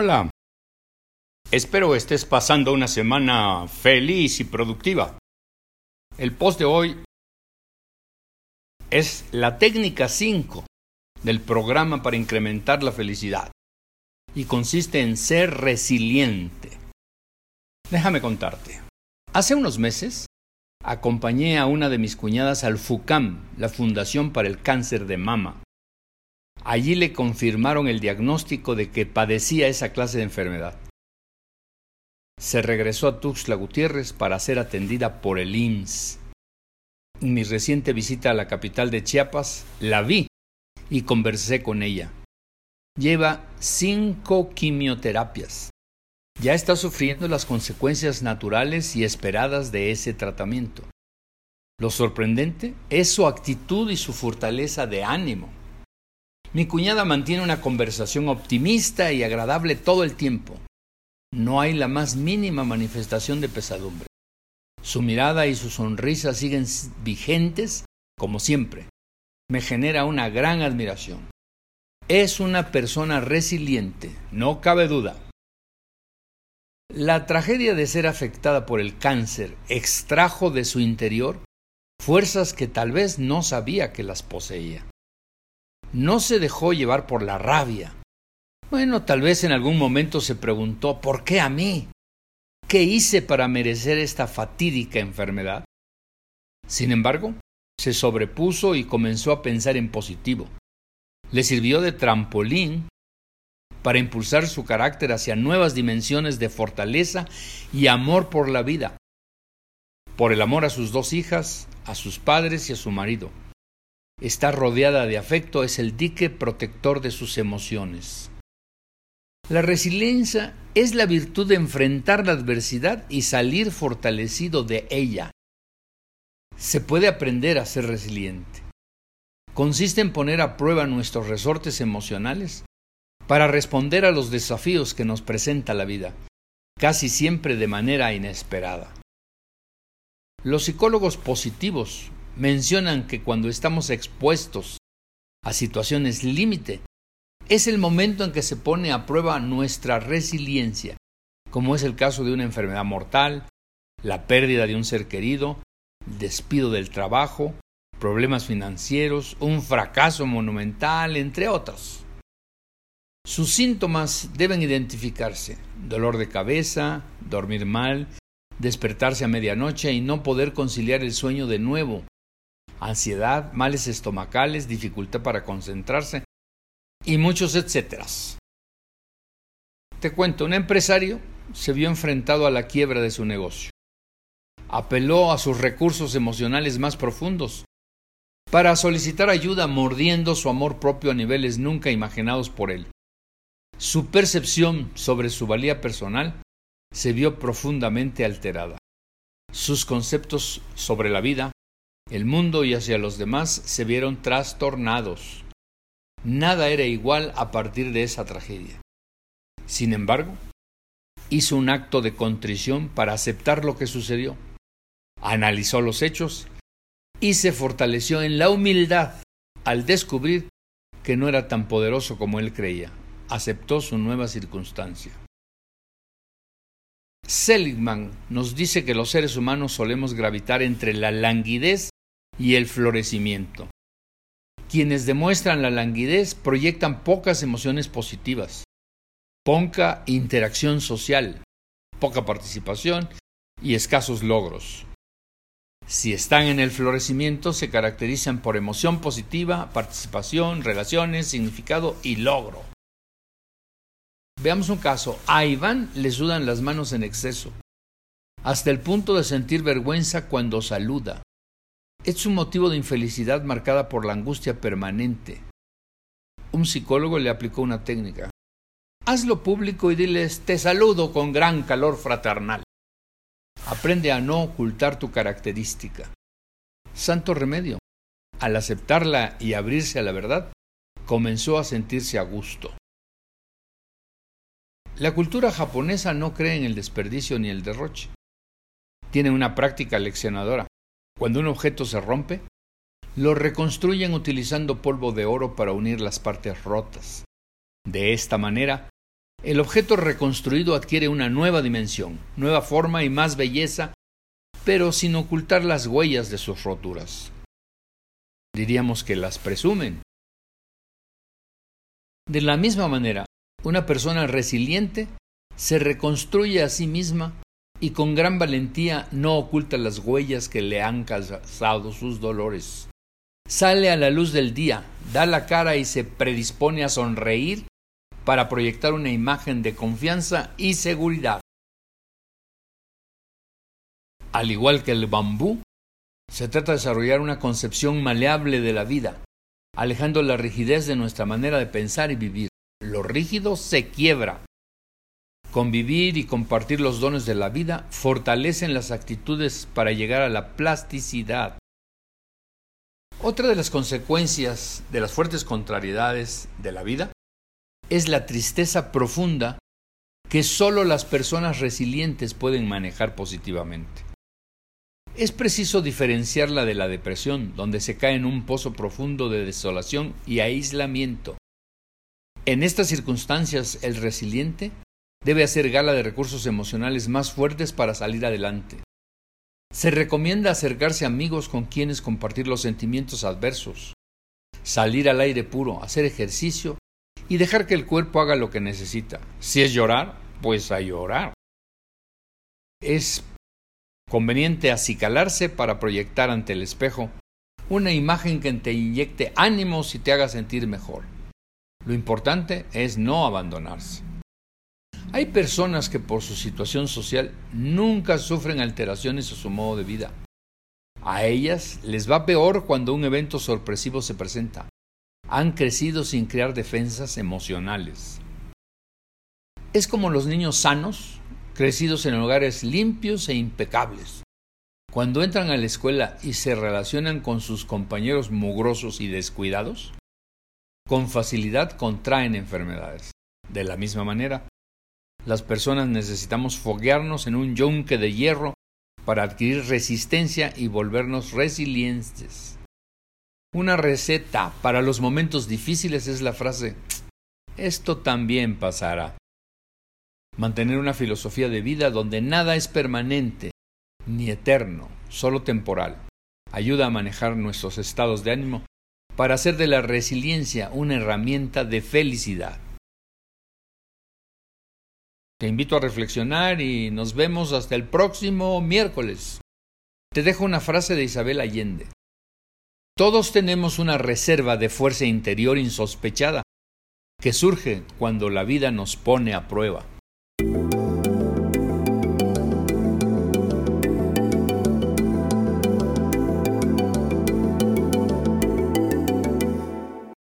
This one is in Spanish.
Hola. Espero estés pasando una semana feliz y productiva. El post de hoy es la técnica 5 del programa para incrementar la felicidad y consiste en ser resiliente. Déjame contarte. Hace unos meses acompañé a una de mis cuñadas al FUCAM, la Fundación para el Cáncer de Mama. Allí le confirmaron el diagnóstico de que padecía esa clase de enfermedad. Se regresó a Tuxtla Gutiérrez para ser atendida por el IMSS. En mi reciente visita a la capital de Chiapas, la vi y conversé con ella. Lleva cinco quimioterapias. Ya está sufriendo las consecuencias naturales y esperadas de ese tratamiento. Lo sorprendente es su actitud y su fortaleza de ánimo. Mi cuñada mantiene una conversación optimista y agradable todo el tiempo. No hay la más mínima manifestación de pesadumbre. Su mirada y su sonrisa siguen vigentes como siempre. Me genera una gran admiración. Es una persona resiliente, no cabe duda. La tragedia de ser afectada por el cáncer extrajo de su interior fuerzas que tal vez no sabía que las poseía. No se dejó llevar por la rabia. Bueno, tal vez en algún momento se preguntó ¿por qué a mí? ¿Qué hice para merecer esta fatídica enfermedad? Sin embargo, se sobrepuso y comenzó a pensar en positivo. Le sirvió de trampolín para impulsar su carácter hacia nuevas dimensiones de fortaleza y amor por la vida, por el amor a sus dos hijas, a sus padres y a su marido. Está rodeada de afecto, es el dique protector de sus emociones. La resiliencia es la virtud de enfrentar la adversidad y salir fortalecido de ella. Se puede aprender a ser resiliente. Consiste en poner a prueba nuestros resortes emocionales para responder a los desafíos que nos presenta la vida, casi siempre de manera inesperada. Los psicólogos positivos mencionan que cuando estamos expuestos a situaciones límite, es el momento en que se pone a prueba nuestra resiliencia, como es el caso de una enfermedad mortal, la pérdida de un ser querido, despido del trabajo, problemas financieros, un fracaso monumental, entre otros. Sus síntomas deben identificarse, dolor de cabeza, dormir mal, despertarse a medianoche y no poder conciliar el sueño de nuevo, ansiedad, males estomacales, dificultad para concentrarse y muchos etcéteras. Te cuento, un empresario se vio enfrentado a la quiebra de su negocio. Apeló a sus recursos emocionales más profundos para solicitar ayuda mordiendo su amor propio a niveles nunca imaginados por él. Su percepción sobre su valía personal se vio profundamente alterada. Sus conceptos sobre la vida, el mundo y hacia los demás se vieron trastornados. Nada era igual a partir de esa tragedia. Sin embargo, hizo un acto de contrición para aceptar lo que sucedió. Analizó los hechos y se fortaleció en la humildad al descubrir que no era tan poderoso como él creía. Aceptó su nueva circunstancia. Seligman nos dice que los seres humanos solemos gravitar entre la languidez y el florecimiento. Quienes demuestran la languidez proyectan pocas emociones positivas, poca interacción social, poca participación y escasos logros. Si están en el florecimiento, se caracterizan por emoción positiva, participación, relaciones, significado y logro. Veamos un caso. A Iván le sudan las manos en exceso, hasta el punto de sentir vergüenza cuando saluda. Es un motivo de infelicidad marcada por la angustia permanente. Un psicólogo le aplicó una técnica. Hazlo público y diles te saludo con gran calor fraternal. Aprende a no ocultar tu característica. Santo remedio. Al aceptarla y abrirse a la verdad, comenzó a sentirse a gusto. La cultura japonesa no cree en el desperdicio ni el derroche. Tiene una práctica leccionadora. Cuando un objeto se rompe, lo reconstruyen utilizando polvo de oro para unir las partes rotas. De esta manera, el objeto reconstruido adquiere una nueva dimensión, nueva forma y más belleza, pero sin ocultar las huellas de sus roturas. Diríamos que las presumen. De la misma manera, una persona resiliente se reconstruye a sí misma y con gran valentía no oculta las huellas que le han causado sus dolores. Sale a la luz del día, da la cara y se predispone a sonreír para proyectar una imagen de confianza y seguridad. Al igual que el bambú, se trata de desarrollar una concepción maleable de la vida, alejando la rigidez de nuestra manera de pensar y vivir. Lo rígido se quiebra Convivir y compartir los dones de la vida fortalecen las actitudes para llegar a la plasticidad. Otra de las consecuencias de las fuertes contrariedades de la vida es la tristeza profunda que solo las personas resilientes pueden manejar positivamente. Es preciso diferenciarla de la depresión, donde se cae en un pozo profundo de desolación y aislamiento. En estas circunstancias, el resiliente debe hacer gala de recursos emocionales más fuertes para salir adelante. Se recomienda acercarse a amigos con quienes compartir los sentimientos adversos, salir al aire puro, hacer ejercicio y dejar que el cuerpo haga lo que necesita. Si es llorar, pues a llorar. Es conveniente acicalarse para proyectar ante el espejo una imagen que te inyecte ánimos y te haga sentir mejor. Lo importante es no abandonarse. Hay personas que por su situación social nunca sufren alteraciones a su modo de vida. A ellas les va peor cuando un evento sorpresivo se presenta. Han crecido sin crear defensas emocionales. Es como los niños sanos, crecidos en hogares limpios e impecables. Cuando entran a la escuela y se relacionan con sus compañeros mugrosos y descuidados, con facilidad contraen enfermedades. De la misma manera, las personas necesitamos foguearnos en un yunque de hierro para adquirir resistencia y volvernos resilientes. Una receta para los momentos difíciles es la frase esto también pasará. Mantener una filosofía de vida donde nada es permanente ni eterno, solo temporal, ayuda a manejar nuestros estados de ánimo para hacer de la resiliencia una herramienta de felicidad. Te invito a reflexionar y nos vemos hasta el próximo miércoles. Te dejo una frase de Isabel Allende. Todos tenemos una reserva de fuerza interior insospechada que surge cuando la vida nos pone a prueba.